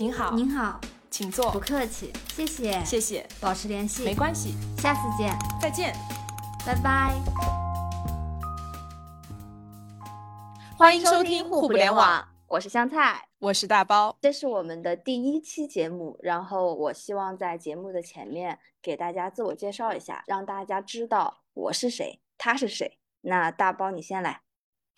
您好，您好，请坐。不客气，谢谢，谢谢，保持联系，没关系，下次见，再见，拜拜。欢迎收听互不联网，我是香菜，我是大包，这是我们的第一期节目，然后我希望在节目的前面给大家自我介绍一下，让大家知道我是谁，他是谁。那大包你先来，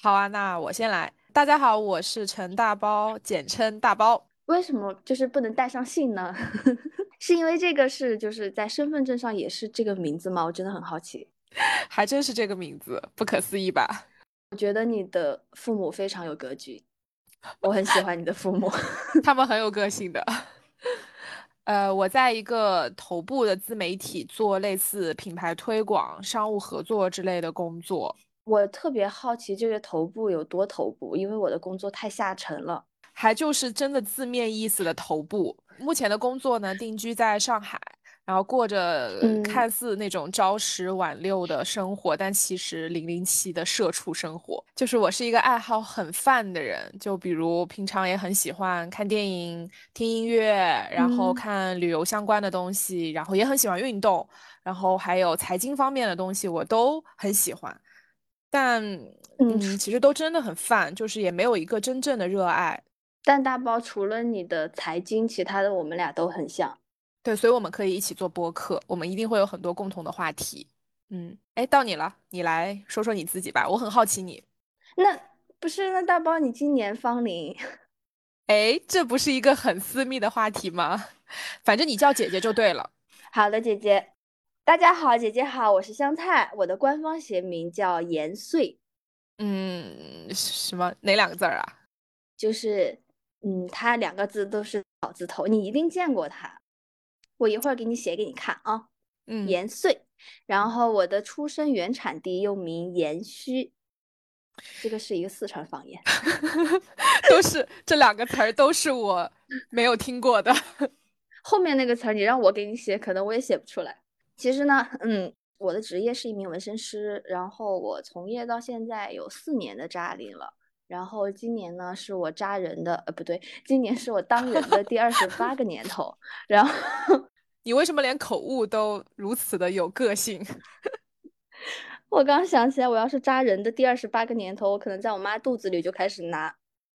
好啊，那我先来。大家好，我是陈大包，简称大包。为什么就是不能带上姓呢？是因为这个是就是在身份证上也是这个名字吗？我真的很好奇，还真是这个名字，不可思议吧？我觉得你的父母非常有格局，我很喜欢你的父母，他们很有个性的。呃，我在一个头部的自媒体做类似品牌推广、商务合作之类的工作。我特别好奇这个头部有多头部，因为我的工作太下沉了，还就是真的字面意思的头部。目前的工作呢，定居在上海。然后过着看似那种朝十晚六的生活，但其实零零七的社畜生活。就是我是一个爱好很泛的人，就比如平常也很喜欢看电影、听音乐，然后看旅游相关的东西，然后也很喜欢运动，然后还有财经方面的东西我都很喜欢。但嗯，其实都真的很泛，就是也没有一个真正的热爱。但大包除了你的财经，其他的我们俩都很像。对，所以我们可以一起做播客，我们一定会有很多共同的话题。嗯，哎，到你了，你来说说你自己吧，我很好奇你。那不是那大包，你今年芳龄？哎，这不是一个很私密的话题吗？反正你叫姐姐就对了。好的，姐姐。大家好，姐姐好，我是香菜，我的官方学名叫延岁。嗯，什么哪两个字儿啊？就是，嗯，它两个字都是草字头，你一定见过它。我一会儿给你写给你看啊，嗯，延岁，然后我的出生原产地又名延虚，这个是一个四川方言，都是这两个词儿都是我没有听过的，后面那个词儿你让我给你写，可能我也写不出来。其实呢，嗯，我的职业是一名纹身师，然后我从业到现在有四年的扎龄了，然后今年呢是我扎人的，呃，不对，今年是我当人的第二十八个年头，然后。你为什么连口误都如此的有个性？我刚想起来，我要是扎人的第二十八个年头，我可能在我妈肚子里就开始拿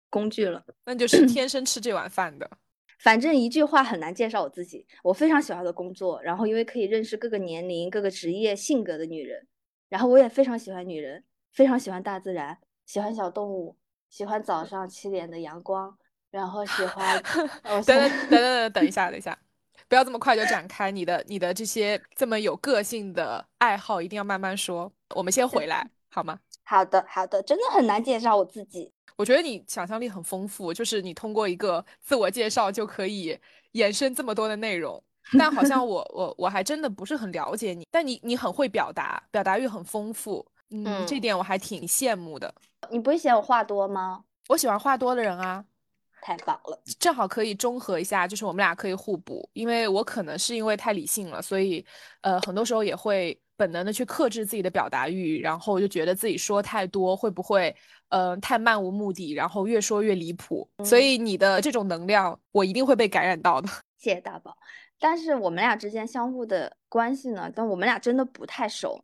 工具了。那就是天生吃这碗饭的。反正一句话很难介绍我自己。我非常喜欢的工作，然后因为可以认识各个年龄、各个职业、性格的女人，然后我也非常喜欢女人，非常喜欢大自然，喜欢小动物，喜欢早上七点的阳光，然后喜欢 等等等等等，等一下，等一下。不要这么快就展开你的你的这些这么有个性的爱好，一定要慢慢说。我们先回来好吗？好的，好的，真的很难介绍我自己。我觉得你想象力很丰富，就是你通过一个自我介绍就可以延伸这么多的内容。但好像 我我我还真的不是很了解你，但你你很会表达，表达欲很丰富。嗯，这点我还挺羡慕的。你不会嫌我话多吗？我喜欢话多的人啊。太棒了，正好可以中和一下，就是我们俩可以互补。因为我可能是因为太理性了，所以呃，很多时候也会本能的去克制自己的表达欲，然后就觉得自己说太多会不会呃太漫无目的，然后越说越离谱。所以你的这种能量，我一定会被感染到的。谢谢大宝。但是我们俩之间相互的关系呢，但我们俩真的不太熟。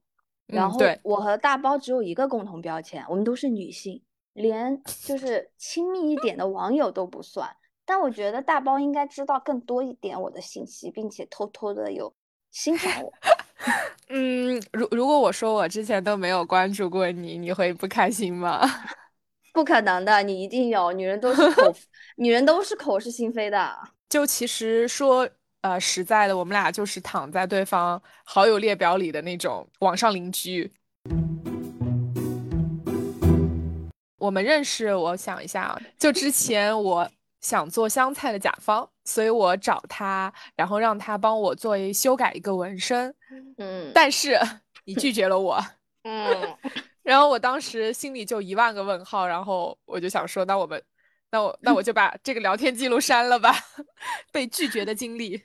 然后我和大包只有一个共同标签，我们都是女性。连就是亲密一点的网友都不算，但我觉得大包应该知道更多一点我的信息，并且偷偷的有欣赏我。嗯，如如果我说我之前都没有关注过你，你会不开心吗？不可能的，你一定有。女人都是口，女人都是口是心非的。就其实说，呃，实在的，我们俩就是躺在对方好友列表里的那种网上邻居。我们认识，我想一下啊，就之前我想做香菜的甲方，所以我找他，然后让他帮我做修改一个纹身，嗯，但是你拒绝了我，嗯，然后我当时心里就一万个问号，然后我就想说，那我们，那我那我就把这个聊天记录删了吧，被拒绝的经历。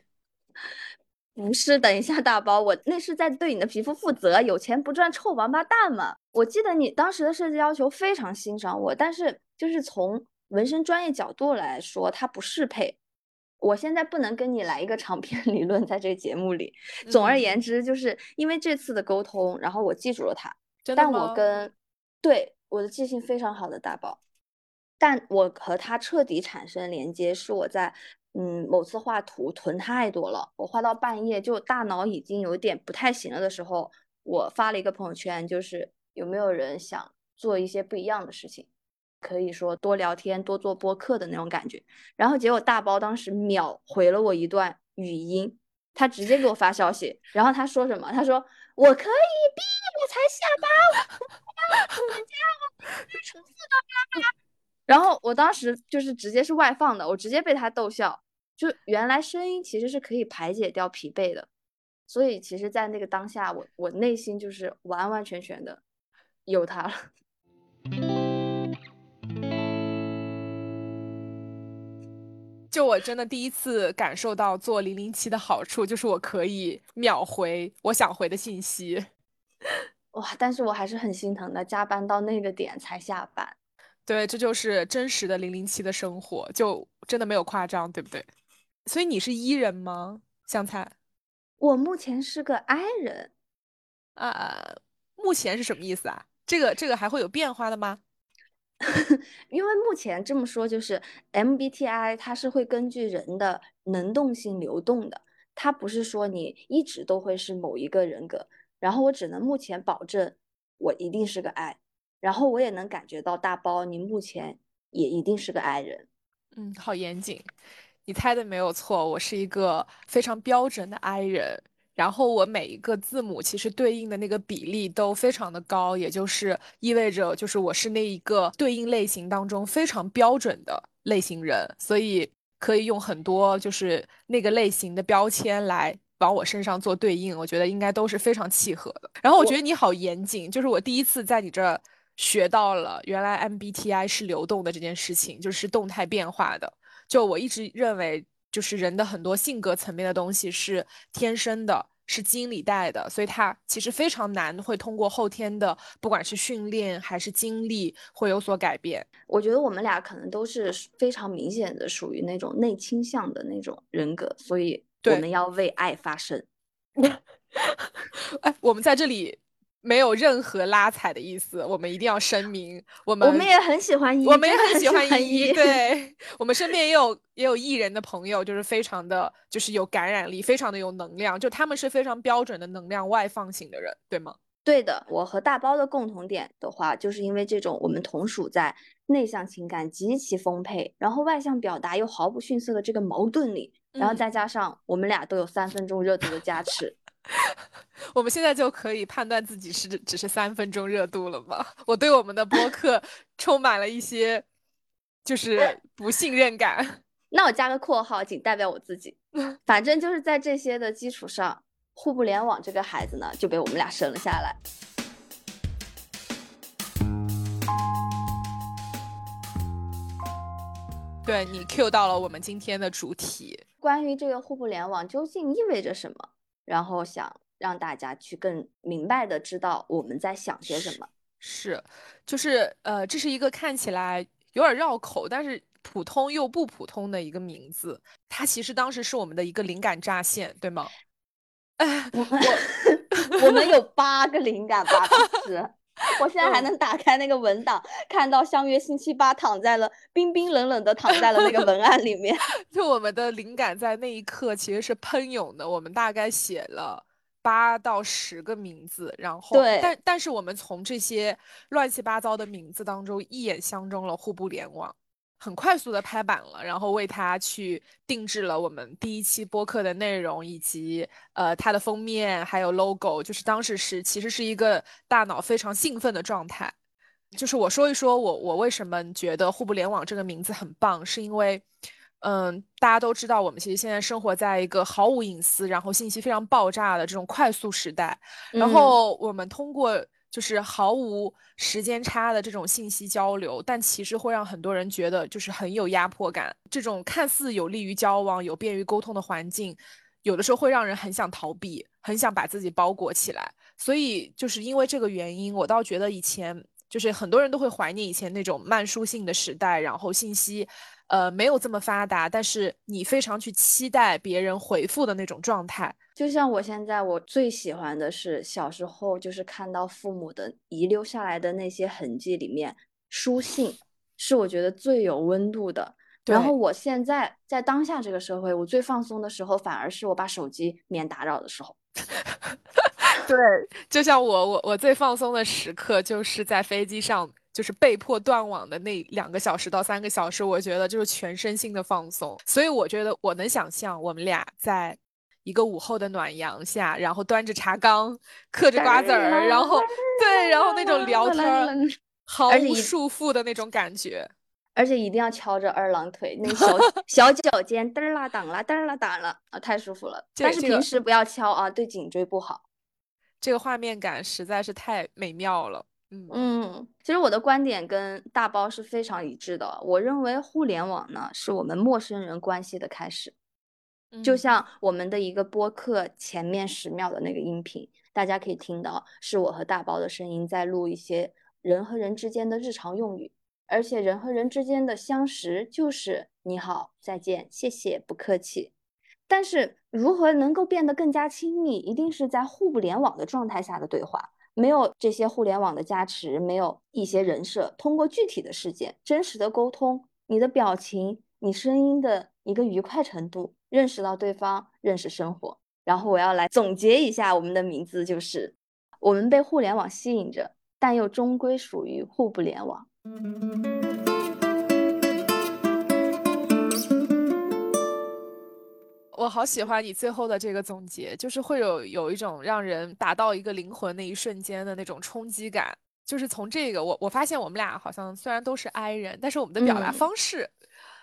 不是，等一下，大包，我那是在对你的皮肤负责。有钱不赚，臭王八蛋嘛！我记得你当时的设计要求非常欣赏我，但是就是从纹身专业角度来说，它不适配。我现在不能跟你来一个长篇理论在这个节目里。总而言之，就是因为这次的沟通，然后我记住了他。但我跟对我的记性非常好的大宝，但我和他彻底产生连接，是我在嗯某次画图囤太多了，我画到半夜就大脑已经有点不太行了的时候，我发了一个朋友圈，就是有没有人想做一些不一样的事情。可以说多聊天、多做播客的那种感觉，然后结果大包当时秒回了我一段语音，他直接给我发消息，然后他说什么？他说我可以逼我才下班，我要回家，我初四的啦。然后我当时就是直接是外放的，我直接被他逗笑，就原来声音其实是可以排解掉疲惫的，所以其实，在那个当下，我我内心就是完完全全的有他了。就我真的第一次感受到做零零七的好处，就是我可以秒回我想回的信息。哇！但是我还是很心疼的，加班到那个点才下班。对，这就是真实的零零七的生活，就真的没有夸张，对不对？所以你是 E 人吗？香菜？我目前是个 I 人。啊，目前是什么意思啊？这个这个还会有变化的吗？因为目前这么说，就是 MBTI 它是会根据人的能动性流动的，它不是说你一直都会是某一个人格。然后我只能目前保证我一定是个 I，然后我也能感觉到大包你目前也一定是个 I 人。嗯，好严谨，你猜的没有错，我是一个非常标准的 I 人。然后我每一个字母其实对应的那个比例都非常的高，也就是意味着就是我是那一个对应类型当中非常标准的类型人，所以可以用很多就是那个类型的标签来往我身上做对应，我觉得应该都是非常契合的。然后我觉得你好严谨，就是我第一次在你这学到了原来 MBTI 是流动的这件事情，就是动态变化的。就我一直认为。就是人的很多性格层面的东西是天生的，是基因里带的，所以它其实非常难会通过后天的，不管是训练还是经历，会有所改变。我觉得我们俩可能都是非常明显的属于那种内倾向的那种人格，所以我们要为爱发声。哎，我们在这里。没有任何拉踩的意思，我们一定要声明，我们我们也很喜欢一，我们也很喜欢一，对 我们身边也有也有艺人的朋友，就是非常的，就是有感染力，非常的有能量，就他们是非常标准的能量外放型的人，对吗？对的，我和大包的共同点的话，就是因为这种我们同属在内向情感极其丰沛，然后外向表达又毫不逊色的这个矛盾里，然后再加上我们俩都有三分钟热度的加持。我们现在就可以判断自己是只是三分钟热度了吗？我对我们的播客 充满了一些就是不信任感。那我加个括号，仅代表我自己。反正就是在这些的基础上，互不联网这个孩子呢就被我们俩生了下来。对你 Q 到了我们今天的主题，关于这个互不联网究竟意味着什么？然后想让大家去更明白的知道我们在想些什么，是，就是呃，这是一个看起来有点绕口，但是普通又不普通的一个名字。它其实当时是我们的一个灵感乍现，对吗？哎，我我们有八个灵感吧，当时，我现在还能打开那个文档，看到相约星期八躺在了冰冰冷冷的躺在了那个文案里面。就我们的灵感在那一刻其实是喷涌的，我们大概写了八到十个名字，然后对，但但是我们从这些乱七八糟的名字当中一眼相中了互不联网。很快速的拍板了，然后为它去定制了我们第一期播客的内容，以及呃它的封面还有 logo，就是当时是其实是一个大脑非常兴奋的状态。就是我说一说我我为什么觉得互不联网这个名字很棒，是因为嗯大家都知道我们其实现在生活在一个毫无隐私，然后信息非常爆炸的这种快速时代，然后我们通过。就是毫无时间差的这种信息交流，但其实会让很多人觉得就是很有压迫感。这种看似有利于交往、有便于沟通的环境，有的时候会让人很想逃避，很想把自己包裹起来。所以就是因为这个原因，我倒觉得以前就是很多人都会怀念以前那种慢书信的时代，然后信息呃，没有这么发达，但是你非常去期待别人回复的那种状态。就像我现在，我最喜欢的是小时候，就是看到父母的遗留下来的那些痕迹里面，书信是我觉得最有温度的。然后我现在在当下这个社会，我最放松的时候，反而是我把手机免打扰的时候。对，就像我我我最放松的时刻，就是在飞机上。就是被迫断网的那两个小时到三个小时，我觉得就是全身心的放松。所以我觉得我能想象我们俩在一个午后的暖阳下，然后端着茶缸，嗑着瓜子儿，然后对，然后那种聊天毫无束缚的那种感觉，而且一定要翘着二郎腿，那小 小脚尖嘚啦挡啦嘚啦挡啦啊，太舒服了。但是平时不要敲啊，对颈椎不好。这个画面感实在是太美妙了。嗯，其实我的观点跟大包是非常一致的。我认为互联网呢，是我们陌生人关系的开始。就像我们的一个播客前面十秒的那个音频，大家可以听到，是我和大包的声音在录一些人和人之间的日常用语，而且人和人之间的相识就是你好、再见、谢谢、不客气。但是如何能够变得更加亲密，一定是在互不联网的状态下的对话。没有这些互联网的加持，没有一些人设，通过具体的事件、真实的沟通，你的表情、你声音的一个愉快程度，认识到对方，认识生活。然后我要来总结一下，我们的名字就是我们被互联网吸引着，但又终归属于互不联网。我好喜欢你最后的这个总结，就是会有有一种让人达到一个灵魂那一瞬间的那种冲击感。就是从这个，我我发现我们俩好像虽然都是 I 人，但是我们的表达方式，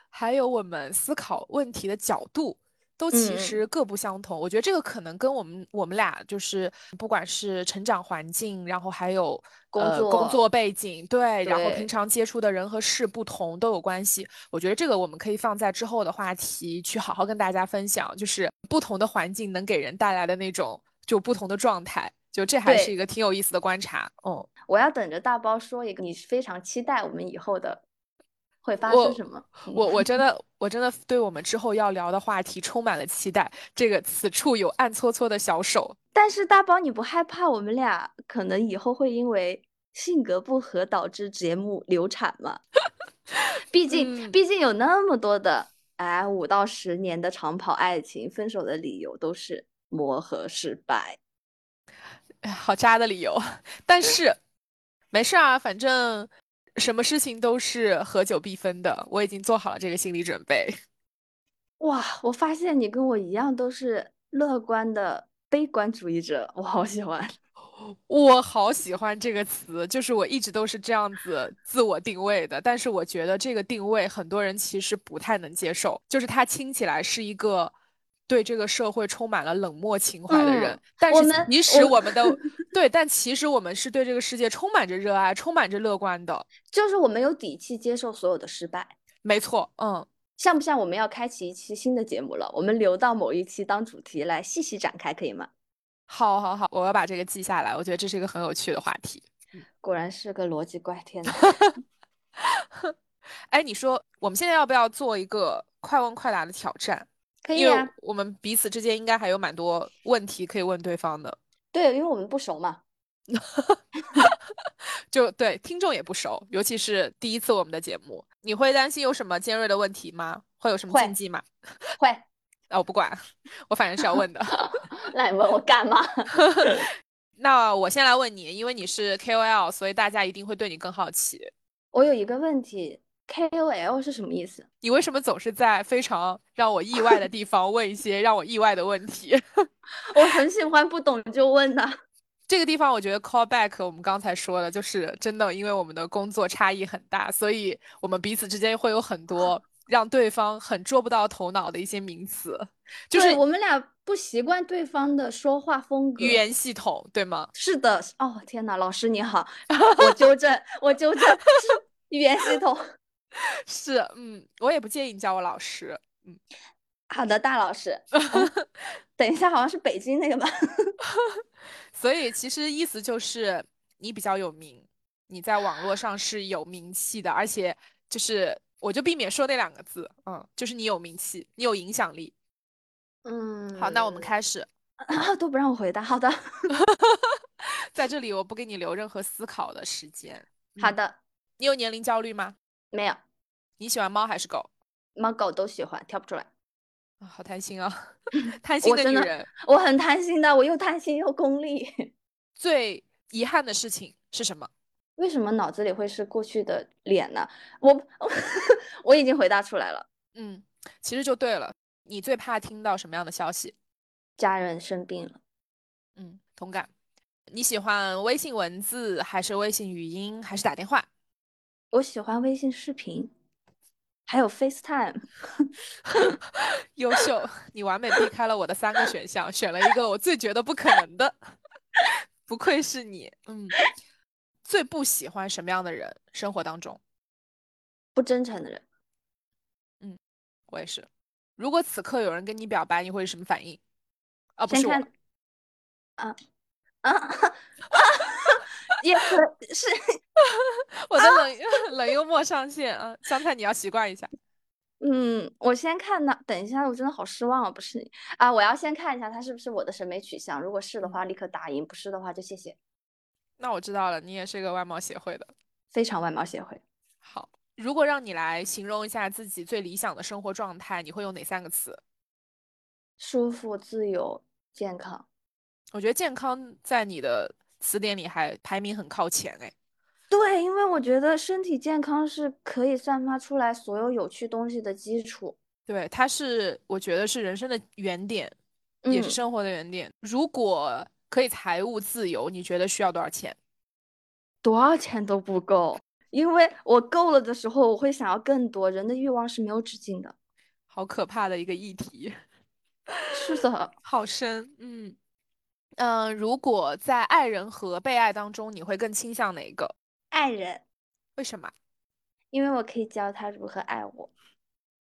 还有我们思考问题的角度。都其实各不相同，我觉得这个可能跟我们我们俩就是不管是成长环境，然后还有工作工作背景，对，然后平常接触的人和事不同都有关系。我觉得这个我们可以放在之后的话题去好好跟大家分享，就是不同的环境能给人带来的那种就不同的状态，就这还是一个挺有意思的观察。嗯，我要等着大包说一个，你非常期待我们以后的。会发生什么？我我真的我真的对我们之后要聊的话题充满了期待。这个此处有暗搓搓的小手。但是大宝，你不害怕我们俩可能以后会因为性格不合导致节目流产吗？毕竟毕竟有那么多的哎五到十年的长跑爱情，分手的理由都是磨合失败。哎，好渣的理由。但是没事啊，反正。什么事情都是合久必分的，我已经做好了这个心理准备。哇，我发现你跟我一样都是乐观的悲观主义者，我好喜欢。我好喜欢这个词，就是我一直都是这样子自我定位的。但是我觉得这个定位很多人其实不太能接受，就是它听起来是一个。对这个社会充满了冷漠情怀的人，但是其实我们的对，但其实我们是对这个世界充满着热爱、充满着乐观的，就是我们有底气接受所有的失败。没错，嗯，像不像我们要开启一期新的节目了？我们留到某一期当主题来细细展开，可以吗？好，好，好，我要把这个记下来。我觉得这是一个很有趣的话题。果然是个逻辑怪，天呐。哎，你说我们现在要不要做一个快问快答的挑战？可以啊，我们彼此之间应该还有蛮多问题可以问对方的。对，因为我们不熟嘛，就对听众也不熟，尤其是第一次我们的节目，你会担心有什么尖锐的问题吗？会有什么禁忌吗？会，啊，我不管，我反正是要问的。那你问我干嘛？那我先来问你，因为你是 KOL，所以大家一定会对你更好奇。我有一个问题。KOL 是什么意思？你为什么总是在非常让我意外的地方问一些让我意外的问题？我很喜欢不懂就问的。这个地方我觉得 call back 我们刚才说的，就是真的，因为我们的工作差异很大，所以我们彼此之间会有很多 让对方很捉不到头脑的一些名词。就是我们俩不习惯对方的说话风格、语言系统，对吗？是的。哦，天哪，老师你好，我纠正，我纠正，是语言系统。是，嗯，我也不介意你叫我老师，嗯，好的，大老师。等一下，好像是北京那个吧？所以其实意思就是你比较有名，你在网络上是有名气的，而且就是我就避免说那两个字，嗯，就是你有名气，你有影响力。嗯，好，那我们开始。都不让我回答，好的。在这里我不给你留任何思考的时间。好的。你有年龄焦虑吗？没有。你喜欢猫还是狗？猫狗都喜欢，挑不出来。啊，好贪心啊！贪心的女人，我很贪心的，我又贪心又功利。最遗憾的事情是什么？为什么脑子里会是过去的脸呢？我 我已经回答出来了。嗯，其实就对了。你最怕听到什么样的消息？家人生病了。嗯，同感。你喜欢微信文字还是微信语音还是打电话？我喜欢微信视频，还有 FaceTime。优秀，你完美避开了我的三个选项，选了一个我最觉得不可能的。不愧是你。嗯。最不喜欢什么样的人？生活当中不真诚的人。嗯，我也是。如果此刻有人跟你表白，你会是什么反应？啊，不是我。啊啊！也可 是 我的冷 冷幽默上线啊！香菜，你要习惯一下。嗯，我先看那，等一下，我真的好失望啊！不是你啊，我要先看一下他是不是我的审美取向。如果是的话，立刻打赢；不是的话，就谢谢。那我知道了，你也是一个外貌协会的，非常外貌协会。好，如果让你来形容一下自己最理想的生活状态，你会用哪三个词？舒服、自由、健康。我觉得健康在你的词典里还排名很靠前哎。对，因为我觉得身体健康是可以散发出来所有有趣东西的基础。对，它是我觉得是人生的原点，也是生活的原点。如果可以财务自由，你觉得需要多少钱？多少钱都不够，因为我够了的时候，我会想要更多。人的欲望是没有止境的，好可怕的一个议题。是的，好深。嗯嗯，如果在爱人和被爱当中，你会更倾向哪一个？爱人。为什么？因为我可以教他如何爱我。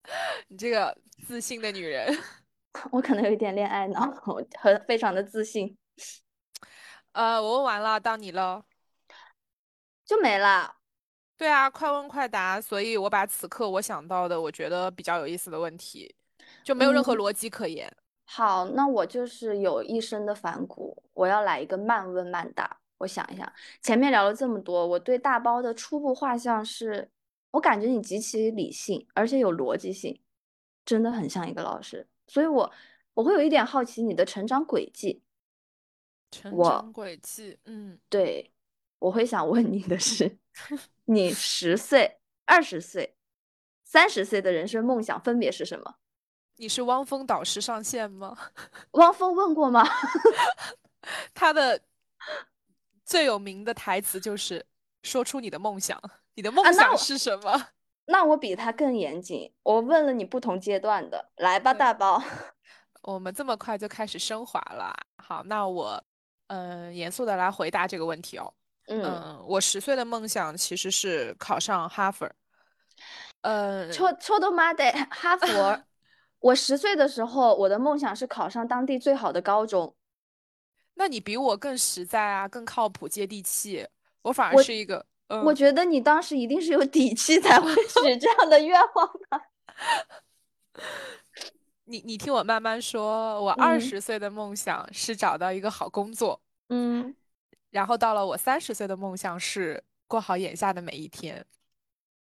你这个自信的女人。我可能有一点恋爱脑，很非常的自信。呃，我问完了，到你了，就没了。对啊，快问快答。所以我把此刻我想到的，我觉得比较有意思的问题，就没有任何逻辑可言。好，那我就是有一身的反骨，我要来一个慢问慢答。我想一想，前面聊了这么多，我对大包的初步画像是，我感觉你极其理性，而且有逻辑性，真的很像一个老师。所以我我会有一点好奇你的成长轨迹。成长轨迹，嗯，对，我会想问你的是，你十岁、二十岁、三十岁的人生梦想分别是什么？你是汪峰导师上线吗？汪峰问过吗？他的最有名的台词就是说出你的梦想，你的梦想是什么？那我比他更严谨，我问了你不同阶段的，来吧，大包。我们这么快就开始升华了，好，那我。嗯，严肃的来回答这个问题哦。嗯，我十岁的梦想其实是考上哈佛。呃，错错的妈的，哈佛！我十岁的时候，我的梦想是考上当地最好的高中。那你比我更实在啊，更靠谱、接地气。我反而是一个……我觉得你当时一定是有底气才会 许这样的愿望的。你你听我慢慢说，我二十岁的梦想是找到一个好工作，嗯，然后到了我三十岁的梦想是过好眼下的每一天，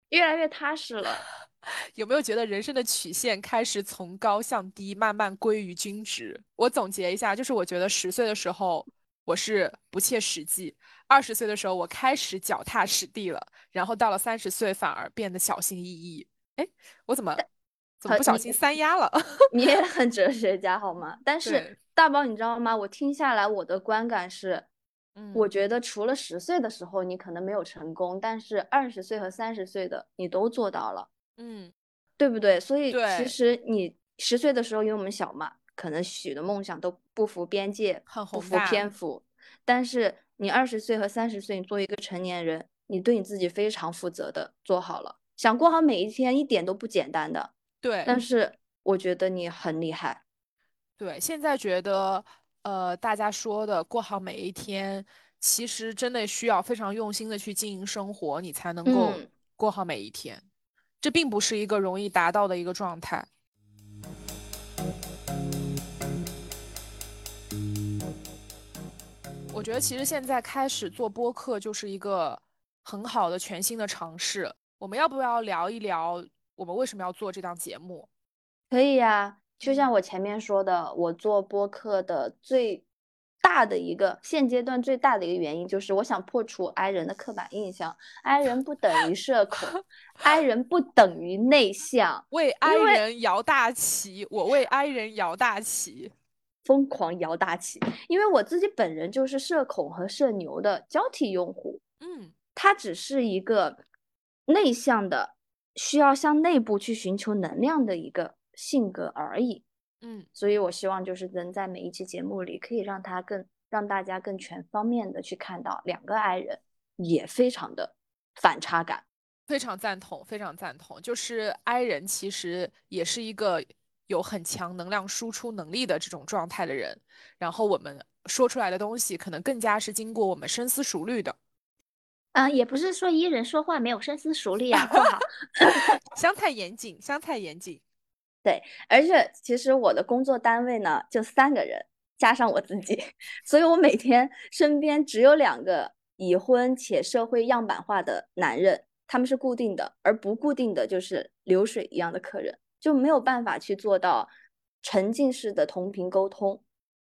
越来越踏实了。有没有觉得人生的曲线开始从高向低，慢慢归于均值？我总结一下，就是我觉得十岁的时候我是不切实际，二十岁的时候我开始脚踏实地了，然后到了三十岁反而变得小心翼翼。哎，我怎么怎么？不小心三压了，你也很哲学家好吗？但是大宝，你知道吗？我听下来，我的观感是，嗯，我觉得除了十岁的时候你可能没有成功，但是二十岁和三十岁的你都做到了，嗯，对不对？所以其实你十岁的时候，因为我们小嘛，可能许的梦想都不符边界，不符篇幅。但是你二十岁和三十岁，你作为一个成年人，你对你自己非常负责的做好了，想过好每一天，一点都不简单的。对，但是我觉得你很厉害。对，现在觉得，呃，大家说的过好每一天，其实真的需要非常用心的去经营生活，你才能够过好每一天。这并不是一个容易达到的一个状态。我觉得其实现在开始做播客就是一个很好的全新的尝试。我们要不要聊一聊我们为什么要做这档节目？可以呀，就像我前面说的，我做播客的最。大的一个现阶段最大的一个原因就是，我想破除 I 人的刻板印象，I 人不等于社恐，I 人不等于内向。为 I 人摇大旗，我为 I 人摇大旗，疯狂摇大旗。因为我自己本人就是社恐和社牛的交替用户，嗯，他只是一个内向的，需要向内部去寻求能量的一个性格而已。嗯，所以我希望就是能在每一期节目里，可以让他更让大家更全方面的去看到两个爱人，也非常的反差感。非常赞同，非常赞同。就是 I 人其实也是一个有很强能量输出能力的这种状态的人，然后我们说出来的东西可能更加是经过我们深思熟虑的。嗯，也不是说 E 人说话没有深思熟虑啊，括号香菜严谨，香菜严谨。对，而且其实我的工作单位呢就三个人，加上我自己，所以我每天身边只有两个已婚且社会样板化的男人，他们是固定的，而不固定的就是流水一样的客人，就没有办法去做到沉浸式的同频沟通。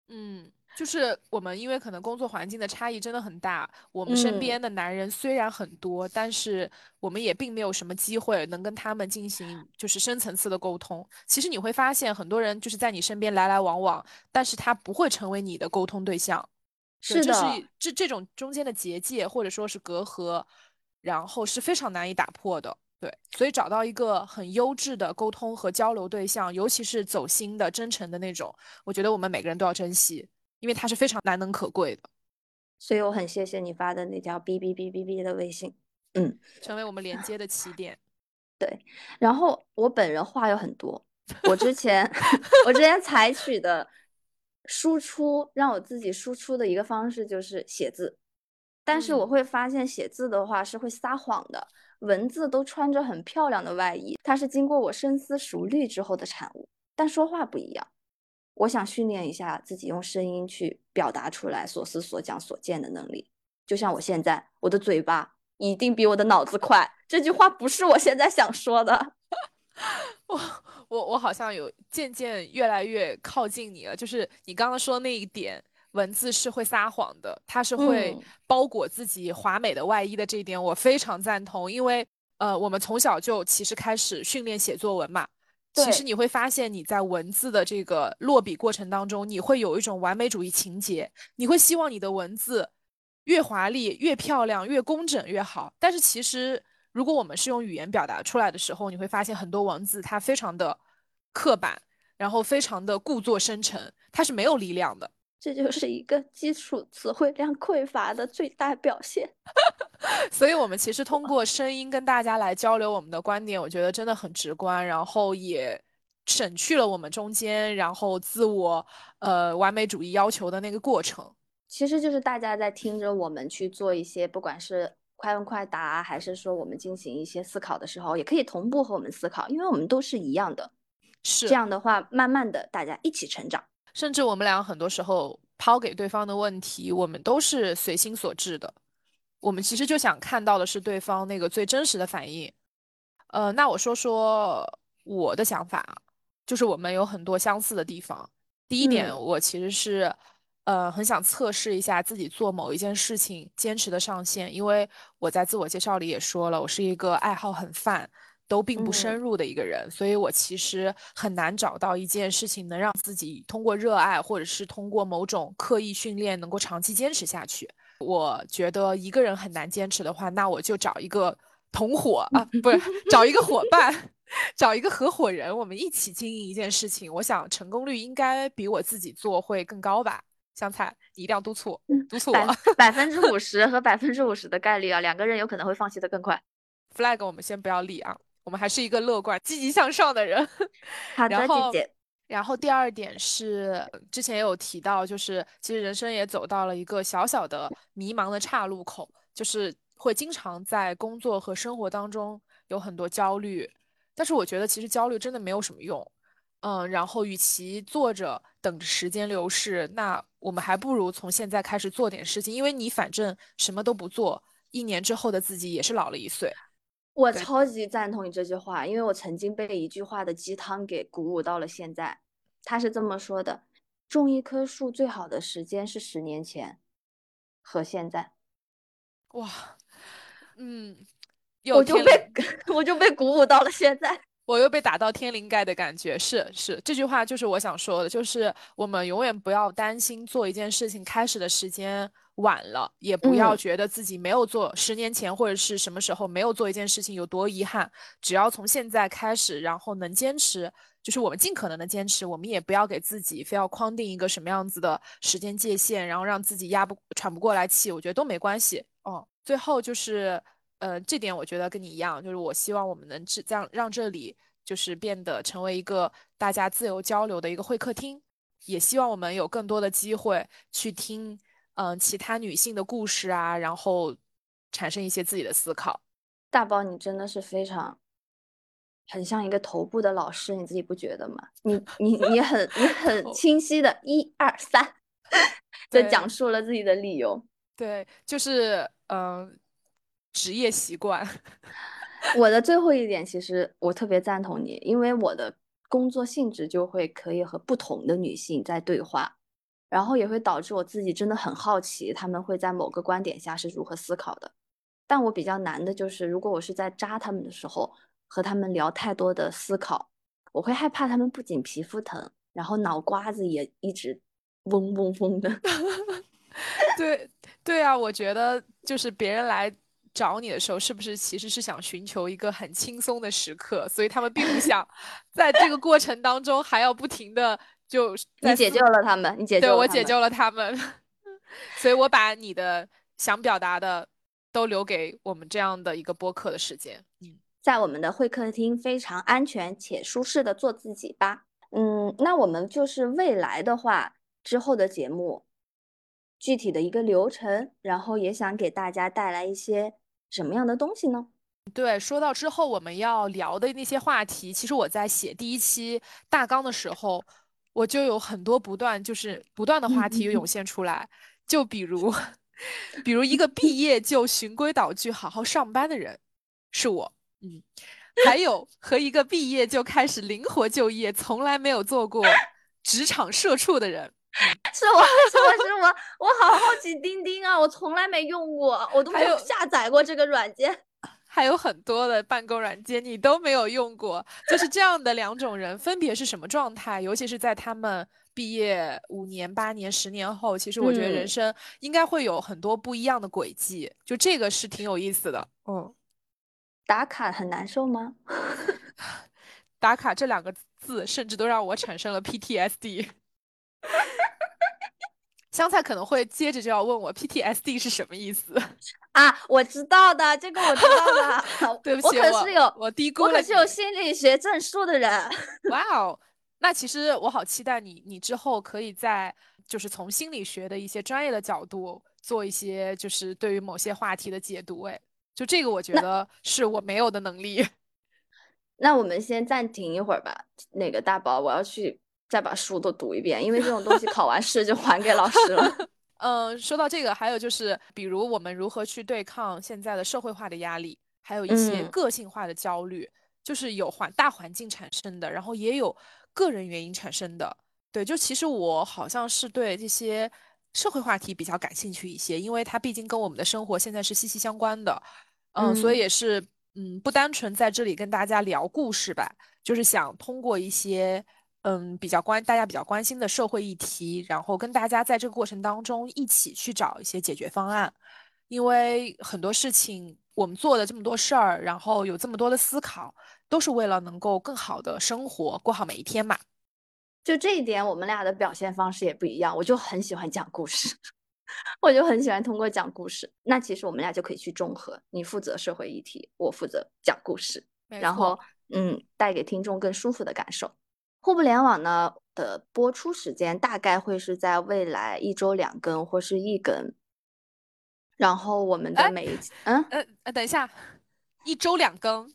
嗯。就是我们，因为可能工作环境的差异真的很大。我们身边的男人虽然很多，但是我们也并没有什么机会能跟他们进行就是深层次的沟通。其实你会发现，很多人就是在你身边来来往往，但是他不会成为你的沟通对象。是的，这这种中间的结界或者说是隔阂，然后是非常难以打破的。对，所以找到一个很优质的沟通和交流对象，尤其是走心的、真诚的那种，我觉得我们每个人都要珍惜。因为它是非常难能可贵的，所以我很谢谢你发的那条哔哔哔哔哔的微信，嗯，成为我们连接的起点。对，然后我本人话有很多，我之前 我之前采取的输出让我自己输出的一个方式就是写字，但是我会发现写字的话是会撒谎的，文字都穿着很漂亮的外衣，它是经过我深思熟虑之后的产物，但说话不一样。我想训练一下自己用声音去表达出来所思所讲所见的能力，就像我现在，我的嘴巴一定比我的脑子快。这句话不是我现在想说的。我我我好像有渐渐越来越靠近你了，就是你刚刚说那一点，文字是会撒谎的，它是会包裹自己华美的外衣的这一点，我非常赞同。因为呃，我们从小就其实开始训练写作文嘛。其实你会发现，你在文字的这个落笔过程当中，你会有一种完美主义情节，你会希望你的文字越华丽、越漂亮、越工整越好。但是其实，如果我们是用语言表达出来的时候，你会发现很多文字它非常的刻板，然后非常的故作深沉，它是没有力量的。这就是一个基础词汇量匮乏的最大表现。所以，我们其实通过声音跟大家来交流我们的观点，我觉得真的很直观，然后也省去了我们中间然后自我呃完美主义要求的那个过程。其实就是大家在听着我们去做一些，不管是快问快答，还是说我们进行一些思考的时候，也可以同步和我们思考，因为我们都是一样的。是这样的话，慢慢的大家一起成长。甚至我们俩很多时候抛给对方的问题，我们都是随心所至的。我们其实就想看到的是对方那个最真实的反应。呃，那我说说我的想法，就是我们有很多相似的地方。第一点，我其实是呃很想测试一下自己做某一件事情坚持的上限，因为我在自我介绍里也说了，我是一个爱好很泛。都并不深入的一个人，所以我其实很难找到一件事情能让自己通过热爱，或者是通过某种刻意训练能够长期坚持下去。我觉得一个人很难坚持的话，那我就找一个同伙啊，不是找一个伙伴，找一个合伙人，我们一起经营一件事情。我想成功率应该比我自己做会更高吧。香菜，你一定要督促，督促我。百分之五 十和百分之五十的概率啊，两个人有可能会放弃的更快。flag 我们先不要立啊。我们还是一个乐观、积极向上的人。好的，姐姐。然后第二点是，之前也有提到，就是其实人生也走到了一个小小的迷茫的岔路口，就是会经常在工作和生活当中有很多焦虑，但是我觉得其实焦虑真的没有什么用。嗯，然后与其坐着等着时间流逝，那我们还不如从现在开始做点事情，因为你反正什么都不做，一年之后的自己也是老了一岁。我超级赞同你这句话，因为我曾经被一句话的鸡汤给鼓舞到了现在。他是这么说的：种一棵树最好的时间是十年前和现在。哇，嗯，我就被 我就被鼓舞到了现在。我又被打到天灵盖的感觉，是是，这句话就是我想说的，就是我们永远不要担心做一件事情开始的时间晚了，也不要觉得自己没有做十年前或者是什么时候没有做一件事情有多遗憾，只要从现在开始，然后能坚持，就是我们尽可能的坚持，我们也不要给自己非要框定一个什么样子的时间界限，然后让自己压不喘不过来气，我觉得都没关系。哦，最后就是。呃，这点我觉得跟你一样，就是我希望我们能这样让这里就是变得成为一个大家自由交流的一个会客厅，也希望我们有更多的机会去听嗯其他女性的故事啊，然后产生一些自己的思考。大宝，你真的是非常很像一个头部的老师，你自己不觉得吗？你你你很你很清晰的一二三，就讲述了自己的理由。对，就是嗯。职业习惯，我的最后一点，其实我特别赞同你，因为我的工作性质就会可以和不同的女性在对话，然后也会导致我自己真的很好奇，她们会在某个观点下是如何思考的。但我比较难的就是，如果我是在扎他们的时候，和他们聊太多的思考，我会害怕他们不仅皮肤疼，然后脑瓜子也一直嗡嗡嗡的。对对啊，我觉得就是别人来。找你的时候，是不是其实是想寻求一个很轻松的时刻？所以他们并不想 在这个过程当中还要不停的就你解救了他们，你解救对我解救了他们，所以我把你的想表达的都留给我们这样的一个播客的时间。嗯，在我们的会客厅非常安全且舒适的做自己吧。嗯，那我们就是未来的话之后的节目具体的一个流程，然后也想给大家带来一些。什么样的东西呢？对，说到之后我们要聊的那些话题，其实我在写第一期大纲的时候，我就有很多不断，就是不断的话题涌现出来。就比如，比如一个毕业就循规蹈矩好好上班的人，是我。嗯，还有 和一个毕业就开始灵活就业，从来没有做过职场社畜的人。是我 是我是我，我好好奇钉钉啊！我从来没用过，我都没有下载过这个软件。还有很多的办公软件你都没有用过，就是这样的两种人，分别是什么状态？尤其是在他们毕业五年、八年、十年后，其实我觉得人生应该会有很多不一样的轨迹。就这个是挺有意思的。嗯，打卡很难受吗？打卡这两个字，甚至都让我产生了 PTSD。香菜可能会接着就要问我 PTSD 是什么意思啊？我知道的，这个我知道的。对不起，我可是有我低估了，我可是有心理学证书的人。哇哦，那其实我好期待你，你之后可以在就是从心理学的一些专业的角度做一些就是对于某些话题的解读。哎，就这个我觉得是我没有的能力。那我们先暂停一会儿吧。那个大宝，我要去。再把书都读一遍，因为这种东西 考完试就还给老师了。嗯，说到这个，还有就是，比如我们如何去对抗现在的社会化的压力，还有一些个性化的焦虑，就是有环大环境产生的，然后也有个人原因产生的。对，就其实我好像是对这些社会话题比较感兴趣一些，因为它毕竟跟我们的生活现在是息息相关的。嗯，所以也是，嗯，不单纯在这里跟大家聊故事吧，就是想通过一些。嗯，比较关大家比较关心的社会议题，然后跟大家在这个过程当中一起去找一些解决方案，因为很多事情我们做的这么多事儿，然后有这么多的思考，都是为了能够更好的生活，过好每一天嘛。就这一点，我们俩的表现方式也不一样。我就很喜欢讲故事，我就很喜欢通过讲故事。那其实我们俩就可以去中和，你负责社会议题，我负责讲故事，然后嗯，带给听众更舒服的感受。互不联网呢的播出时间大概会是在未来一周两更或是一更，然后我们的每一嗯呃呃等一下，一周两更，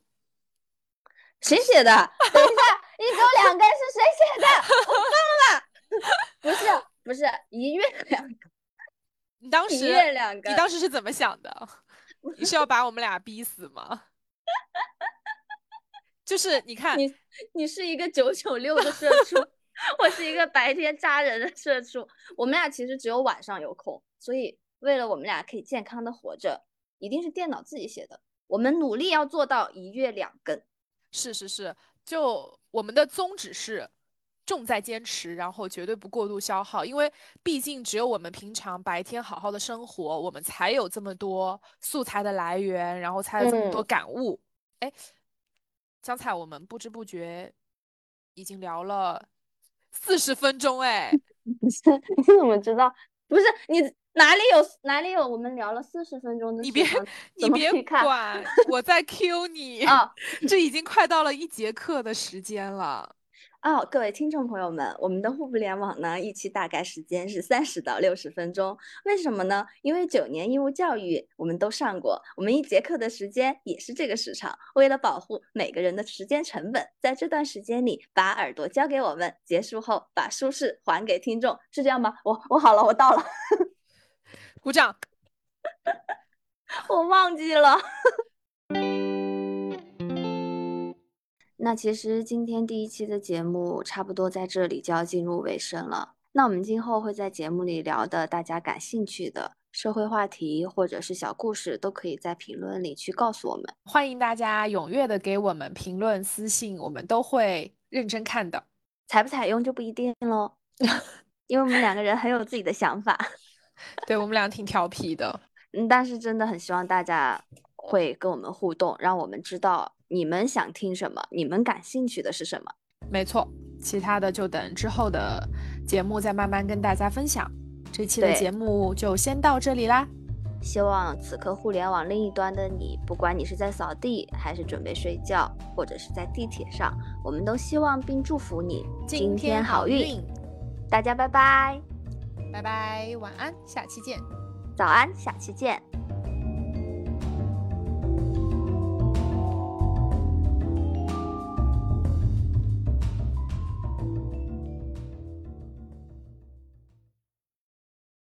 谁写的？等一下，一周两更是谁写的？我疯了吧？不是，不是一月两更。你当时一月两更，你当时是怎么想的？你是要把我们俩逼死吗？就是你看，你你是一个九九六的社畜，我是一个白天扎人的社畜。我们俩其实只有晚上有空，所以为了我们俩可以健康的活着，一定是电脑自己写的。我们努力要做到一月两更。是是是，就我们的宗旨是重在坚持，然后绝对不过度消耗，因为毕竟只有我们平常白天好好的生活，我们才有这么多素材的来源，然后才有这么多感悟。哎。香菜，我们不知不觉已经聊了四十分钟，哎，不是，你 怎么知道？不是你哪里有哪里有？我们聊了四十分钟的，你别你别管，我在 Q 你啊，这已经快到了一节课的时间了。哦，各位听众朋友们，我们的互不联网呢，预期大概时间是三十到六十分钟。为什么呢？因为九年义务教育我们都上过，我们一节课的时间也是这个时长。为了保护每个人的时间成本，在这段时间里把耳朵交给我们，结束后把舒适还给听众，是这样吗？我我好了，我到了，鼓掌。我忘记了。那其实今天第一期的节目差不多在这里就要进入尾声了。那我们今后会在节目里聊的大家感兴趣的社会话题或者是小故事，都可以在评论里去告诉我们。欢迎大家踊跃的给我们评论私信，我们都会认真看的。采不采用就不一定喽，因为我们两个人很有自己的想法。对我们俩挺调皮的，嗯，但是真的很希望大家会跟我们互动，让我们知道。你们想听什么？你们感兴趣的是什么？没错，其他的就等之后的节目再慢慢跟大家分享。这期的节目就先到这里啦。希望此刻互联网另一端的你，不管你是在扫地，还是准备睡觉，或者是在地铁上，我们都希望并祝福你今天好运。大家拜拜，拜拜，晚安，下期见。早安，下期见。